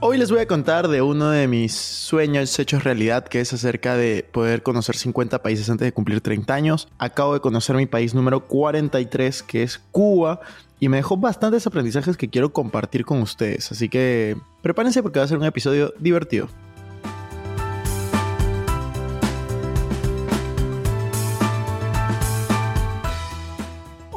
Hoy les voy a contar de uno de mis sueños hechos realidad, que es acerca de poder conocer 50 países antes de cumplir 30 años. Acabo de conocer mi país número 43, que es Cuba, y me dejó bastantes aprendizajes que quiero compartir con ustedes. Así que prepárense porque va a ser un episodio divertido.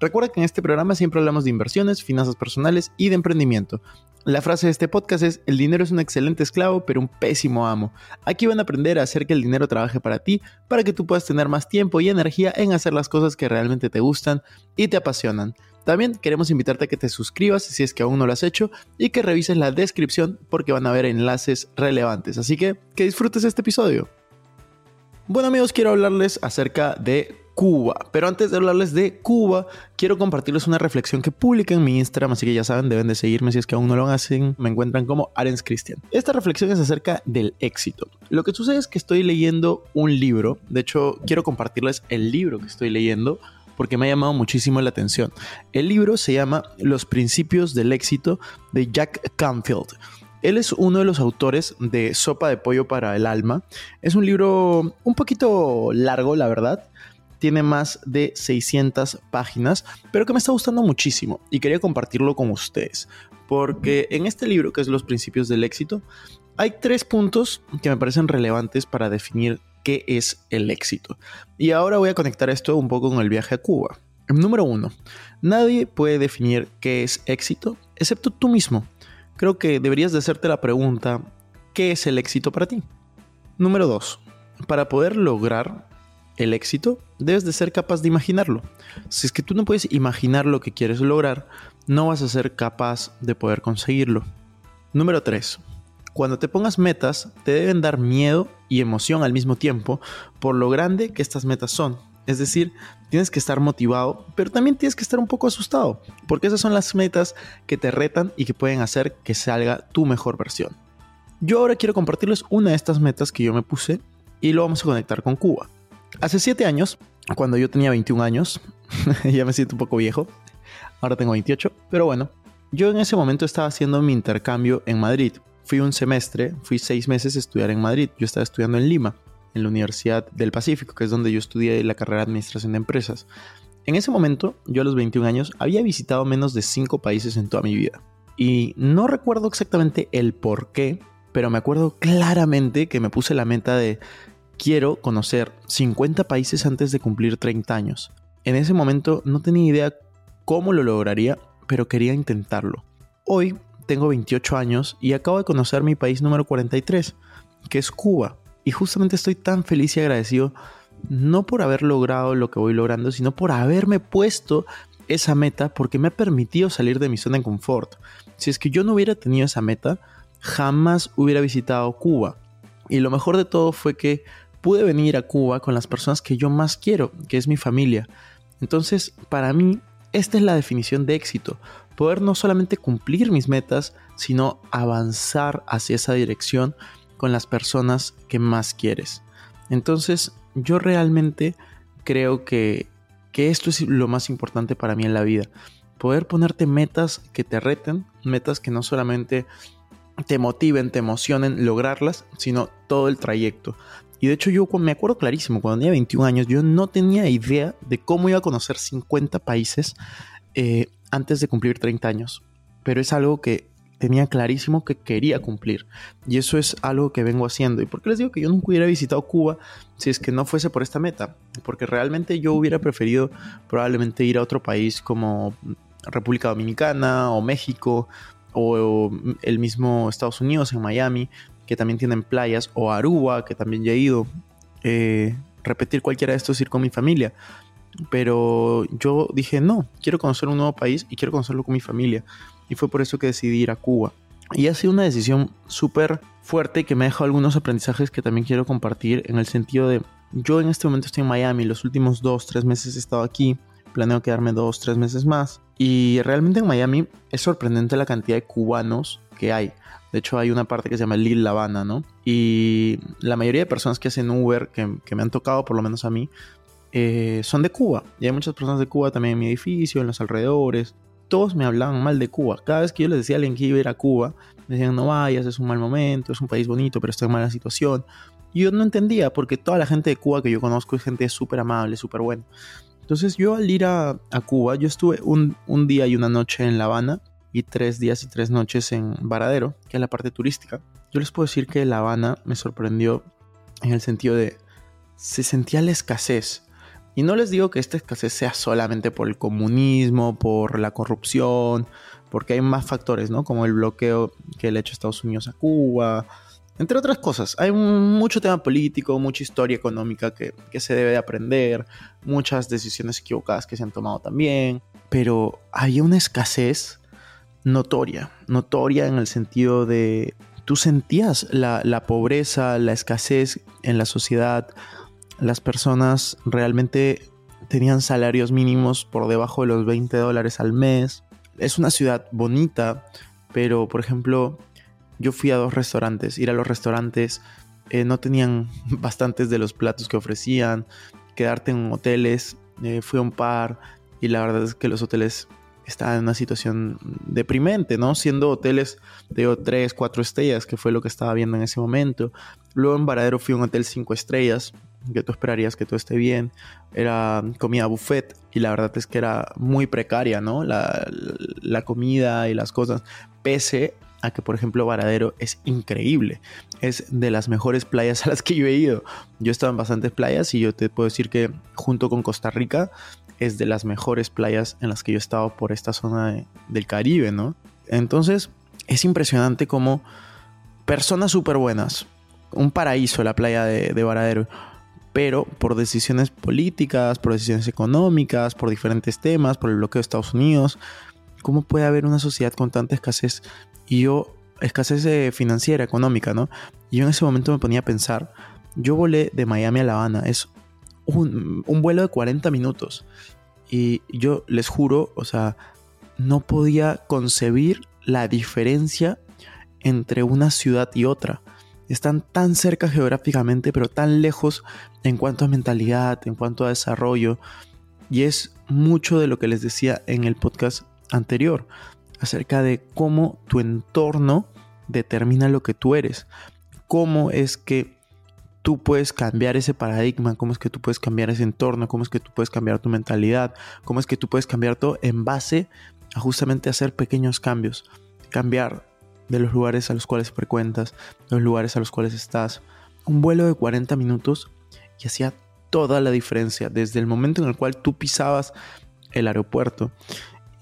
Recuerda que en este programa siempre hablamos de inversiones, finanzas personales y de emprendimiento. La frase de este podcast es, el dinero es un excelente esclavo, pero un pésimo amo. Aquí van a aprender a hacer que el dinero trabaje para ti, para que tú puedas tener más tiempo y energía en hacer las cosas que realmente te gustan y te apasionan. También queremos invitarte a que te suscribas si es que aún no lo has hecho y que revises la descripción porque van a haber enlaces relevantes. Así que que disfrutes este episodio. Bueno amigos, quiero hablarles acerca de Cuba. Pero antes de hablarles de Cuba, quiero compartirles una reflexión que publiqué en mi Instagram, así que ya saben, deben de seguirme si es que aún no lo hacen. Me encuentran como Arens Christian. Esta reflexión es acerca del éxito. Lo que sucede es que estoy leyendo un libro, de hecho quiero compartirles el libro que estoy leyendo porque me ha llamado muchísimo la atención. El libro se llama Los principios del éxito de Jack Canfield. Él es uno de los autores de Sopa de Pollo para el Alma. Es un libro un poquito largo, la verdad, tiene más de 600 páginas, pero que me está gustando muchísimo y quería compartirlo con ustedes, porque en este libro, que es Los Principios del Éxito, hay tres puntos que me parecen relevantes para definir qué es el éxito. Y ahora voy a conectar esto un poco con el viaje a Cuba. Número uno, nadie puede definir qué es éxito excepto tú mismo. Creo que deberías de hacerte la pregunta, ¿qué es el éxito para ti? Número dos, para poder lograr el éxito, debes de ser capaz de imaginarlo. Si es que tú no puedes imaginar lo que quieres lograr, no vas a ser capaz de poder conseguirlo. Número 3. Cuando te pongas metas, te deben dar miedo y emoción al mismo tiempo por lo grande que estas metas son. Es decir, tienes que estar motivado, pero también tienes que estar un poco asustado, porque esas son las metas que te retan y que pueden hacer que salga tu mejor versión. Yo ahora quiero compartirles una de estas metas que yo me puse y lo vamos a conectar con Cuba. Hace 7 años, cuando yo tenía 21 años, ya me siento un poco viejo, ahora tengo 28, pero bueno, yo en ese momento estaba haciendo mi intercambio en Madrid. Fui un semestre, fui seis meses a estudiar en Madrid. Yo estaba estudiando en Lima, en la Universidad del Pacífico, que es donde yo estudié la carrera de Administración de Empresas. En ese momento, yo a los 21 años, había visitado menos de 5 países en toda mi vida. Y no recuerdo exactamente el por qué, pero me acuerdo claramente que me puse la meta de quiero conocer 50 países antes de cumplir 30 años. En ese momento no tenía idea cómo lo lograría, pero quería intentarlo. Hoy tengo 28 años y acabo de conocer mi país número 43, que es Cuba. Y justamente estoy tan feliz y agradecido no por haber logrado lo que voy logrando, sino por haberme puesto esa meta porque me ha permitido salir de mi zona de confort. Si es que yo no hubiera tenido esa meta, jamás hubiera visitado Cuba. Y lo mejor de todo fue que pude venir a Cuba con las personas que yo más quiero, que es mi familia. Entonces, para mí, esta es la definición de éxito. Poder no solamente cumplir mis metas, sino avanzar hacia esa dirección con las personas que más quieres. Entonces, yo realmente creo que, que esto es lo más importante para mí en la vida. Poder ponerte metas que te reten, metas que no solamente te motiven, te emocionen lograrlas, sino todo el trayecto. Y de hecho yo me acuerdo clarísimo, cuando tenía 21 años, yo no tenía idea de cómo iba a conocer 50 países eh, antes de cumplir 30 años. Pero es algo que tenía clarísimo que quería cumplir. Y eso es algo que vengo haciendo. ¿Y por qué les digo que yo nunca hubiera visitado Cuba si es que no fuese por esta meta? Porque realmente yo hubiera preferido probablemente ir a otro país como República Dominicana o México o el mismo Estados Unidos en Miami que también tienen playas, o Aruba, que también ya he ido. Eh, repetir cualquiera de estos ir con mi familia. Pero yo dije, no, quiero conocer un nuevo país y quiero conocerlo con mi familia. Y fue por eso que decidí ir a Cuba. Y ha sido una decisión súper fuerte que me ha dejado algunos aprendizajes que también quiero compartir en el sentido de, yo en este momento estoy en Miami, los últimos dos, tres meses he estado aquí, planeo quedarme dos, tres meses más. Y realmente en Miami es sorprendente la cantidad de cubanos que hay. De hecho, hay una parte que se llama Lil La Habana, ¿no? Y la mayoría de personas que hacen Uber, que, me han tocado, por lo menos a mí, eh, son de Cuba. Y hay muchas personas de Cuba también en mi edificio, en los alrededores. Todos me hablaban mal de Cuba. Cada vez que yo les decía a alguien que iba a ir a Cuba, me decían, no vayas, es un mal momento, es un país bonito, pero está en mala situación. Y yo no entendía, porque toda la gente de Cuba que yo conozco es gente súper amable, súper buena. Entonces yo al ir a, Cuba, yo estuve un, un, día y una noche en La Habana y tres días y tres noches en Varadero, que es la parte turística. Yo les puedo decir que La Habana me sorprendió en el sentido de se sentía la escasez. Y no les digo que esta escasez sea solamente por el comunismo, por la corrupción, porque hay más factores, ¿no? Como el bloqueo que le ha hecho Estados Unidos a Cuba, entre otras cosas. Hay mucho tema político, mucha historia económica que, que se debe de aprender, muchas decisiones equivocadas que se han tomado también, pero hay una escasez notoria, notoria en el sentido de tú sentías la, pobreza, la escasez en la sociedad, las personas realmente tenían salarios mínimos por debajo de los 20 dólares al mes. Es una ciudad bonita, pero por ejemplo, yo fui a dos restaurantes. Ir a los restaurantes eh, no tenían bastantes de los platos que ofrecían. Quedarte en hoteles, eh, fui a un par y la verdad es que los hoteles estaba en una situación deprimente, ¿no? Siendo hoteles de 3, 4 estrellas, que fue lo que estaba viendo en ese momento. Luego en Varadero fui a un hotel 5 estrellas, que tú esperarías que todo esté bien. Era comida buffet y la verdad es que era muy precaria, ¿no? La, la comida y las cosas, pese a que, por ejemplo, Varadero es increíble. Es de las mejores playas a las que yo he ido. Yo he estado en bastantes playas y yo te puedo decir que junto con Costa Rica es de las mejores playas en las que yo he estado por esta zona del Caribe, ¿no? Entonces, es impresionante como personas súper buenas, un paraíso la playa de, de Varadero, pero por decisiones políticas, por decisiones económicas, por diferentes temas, por el bloqueo de Estados Unidos, ¿cómo puede haber una sociedad con tanta escasez? Y yo, escasez eh, financiera, económica, ¿no? Y yo en ese momento me ponía a pensar, yo volé de Miami a La Habana, es un, vuelo de 40 minutos. Y yo les juro, o sea, no podía concebir la diferencia entre una ciudad y otra. Están tan cerca geográficamente, pero tan lejos en cuanto a mentalidad, en cuanto a desarrollo. Y es mucho de lo que les decía en el podcast anterior, acerca de cómo tu entorno determina lo que tú eres. Cómo es que tú puedes cambiar ese paradigma, cómo es que tú puedes cambiar ese entorno, cómo es que tú puedes cambiar tu mentalidad, cómo es que tú puedes cambiar todo en base a justamente hacer pequeños cambios, cambiar de los lugares a los cuales frecuentas, los lugares a los cuales estás. Un vuelo de 40 minutos y hacía toda la diferencia desde el momento en el cual tú pisabas el aeropuerto.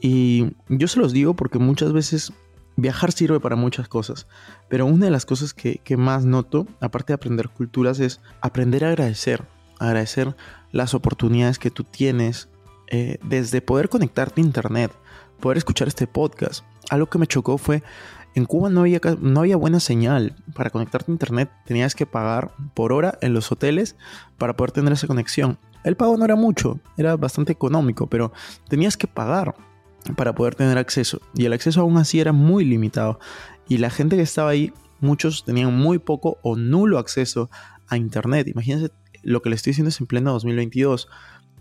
Y yo se los digo porque muchas veces viajar sirve para muchas cosas, pero una de las cosas que, más noto, aparte de aprender culturas, es aprender a agradecer, agradecer las oportunidades que tú tienes eh, desde poder conectarte a internet, poder escuchar este podcast. Algo que me chocó fue, en Cuba no había, no había buena señal para conectarte a internet, tenías que pagar por hora en los hoteles para poder tener esa conexión. El pago no era mucho, era bastante económico, pero tenías que pagar para poder tener acceso. Y el acceso aún así era muy limitado. Y la gente que estaba ahí, muchos tenían muy poco o nulo acceso a Internet. Imagínense lo que le estoy diciendo es en pleno 2022.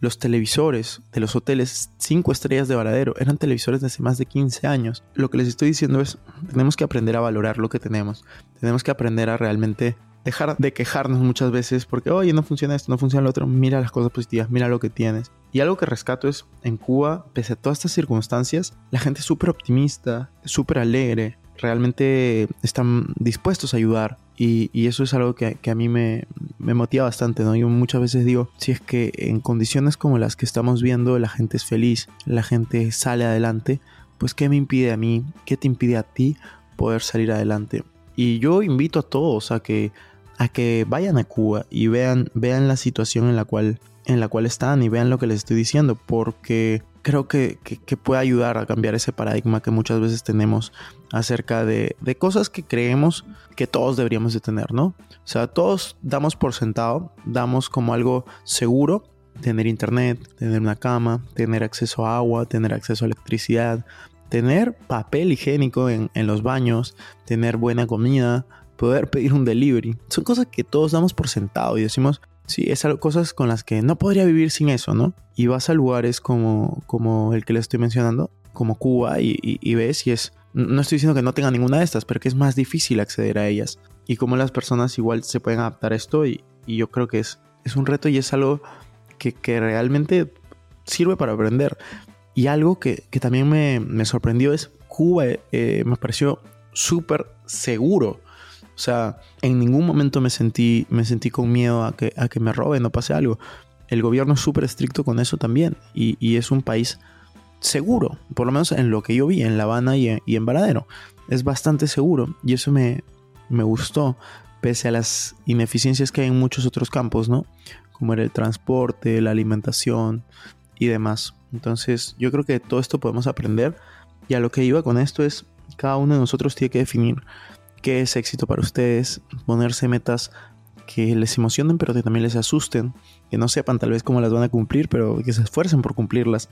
Los televisores de los hoteles 5 estrellas de Varadero eran televisores de hace más de 15 años. Lo que les estoy diciendo es, tenemos que aprender a valorar lo que tenemos. Tenemos que aprender a realmente dejar de quejarnos muchas veces porque, oye, no funciona esto, no funciona lo otro. Mira las cosas positivas, mira lo que tienes. Y algo que rescato es, en Cuba, pese a todas estas circunstancias, la gente es súper optimista, súper alegre, realmente están dispuestos a ayudar. Y, eso es algo que, a mí me, me, motiva bastante, ¿no? Yo muchas veces digo, si es que en condiciones como las que estamos viendo, la gente es feliz, la gente sale adelante, pues ¿qué me impide a mí? ¿Qué te impide a ti poder salir adelante? Y yo invito a todos a que, a que vayan a Cuba y vean, vean la situación en la, cual, en la cual están y vean lo que les estoy diciendo, porque creo que, puede ayudar a cambiar ese paradigma que muchas veces tenemos acerca de, de, cosas que creemos que todos deberíamos de tener, ¿no? O sea, todos damos por sentado, damos como algo seguro tener internet, tener una cama, tener acceso a agua, tener acceso a electricidad, tener papel higiénico en, los baños, tener buena comida, poder pedir un delivery. Son cosas que todos damos por sentado y decimos, sí, es algo, cosas con las que no podría vivir sin eso, ¿no? Y vas a lugares como, como el que le estoy mencionando, como Cuba, y, y ves y es, no estoy diciendo que no tenga ninguna de estas, pero que es más difícil acceder a ellas. Y cómo las personas igual se pueden adaptar a esto y, yo creo que es, es un reto y es algo que, realmente sirve para aprender. Y algo que, también me, sorprendió es Cuba eh, me pareció súper seguro. O sea, en ningún momento me sentí, me sentí con miedo a que, a que me roben o pase algo. El gobierno es súper estricto con eso también. Y, y, es un país seguro, por lo menos en lo que yo vi en La Habana y en, y en Varadero. Es bastante seguro y eso me, me gustó, pese a las ineficiencias que hay en muchos otros campos, ¿no? como era el transporte, la alimentación y demás. Entonces yo creo que todo esto podemos aprender y a lo que iba con esto es cada uno de nosotros tiene que definir qué es éxito para ustedes, ponerse metas que les emocionen pero que también les asusten, que no sepan tal vez cómo las van a cumplir, pero que se esfuercen por cumplirlas.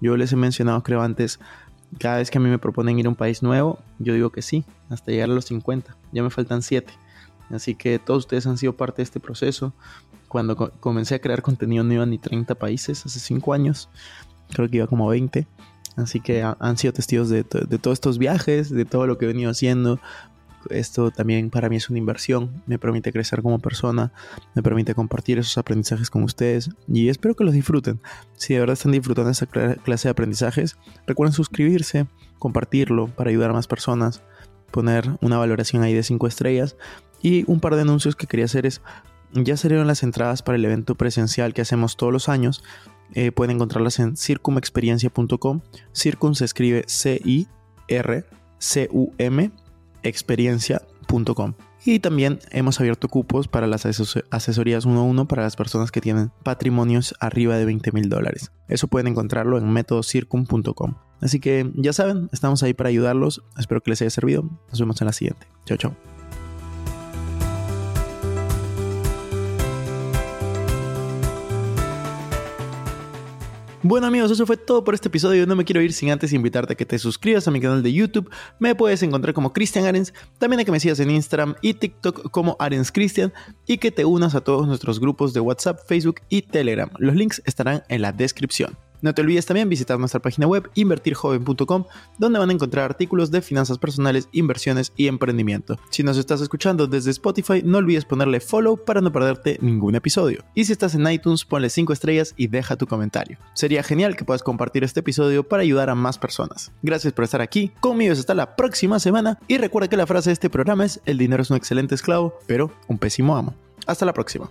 Yo les he mencionado, creo antes, cada vez que a mí me proponen ir a un país nuevo, yo digo que sí, hasta llegar a los 50, ya me faltan 7. Así que todos ustedes han sido parte de este proceso cuando comencé a crear contenido no iba ni 30 países, hace 5 años, creo que iba como 20. Así que han sido testigos de, todos estos viajes, de todo lo que he venido haciendo. Esto también para mí es una inversión, me permite crecer como persona, me permite compartir esos aprendizajes con ustedes y espero que los disfruten. Si de verdad están disfrutando esta clase de aprendizajes, recuerden suscribirse, compartirlo para ayudar a más personas, poner una valoración ahí de 5 estrellas y un par de anuncios que quería hacer es ya salieron las entradas para el evento presencial que hacemos todos los años. Eh, pueden encontrarlas en circumexperiencia.com. Circum se escribe C-I-R-C-U-M experiencia.com. Y también hemos abierto cupos para las asesorías 1 a 1 para las personas que tienen patrimonios arriba de 20 mil dólares. Eso pueden encontrarlo en métodocircum.com. Así que ya saben, estamos ahí para ayudarlos. Espero que les haya servido. Nos vemos en la siguiente. Chao, chao. Bueno amigos, eso fue todo por este episodio. No me quiero ir sin antes invitarte a que te suscribas a mi canal de YouTube. Me puedes encontrar como Cristian Arens. También a que me sigas en Instagram y TikTok como Arens Cristian. Y que te unas a todos nuestros grupos de WhatsApp, Facebook y Telegram. Los links estarán en la descripción. No te olvides también visitar nuestra página web invertirjoven.com, donde van a encontrar artículos de finanzas personales, inversiones y emprendimiento. Si nos estás escuchando desde Spotify, no olvides ponerle follow para no perderte ningún episodio. Y si estás en iTunes, ponle 5 estrellas y deja tu comentario. Sería genial que puedas compartir este episodio para ayudar a más personas. Gracias por estar aquí, conmigo hasta la próxima semana y recuerda que la frase de este programa es el dinero es un excelente esclavo, pero un pésimo amo. Hasta la próxima.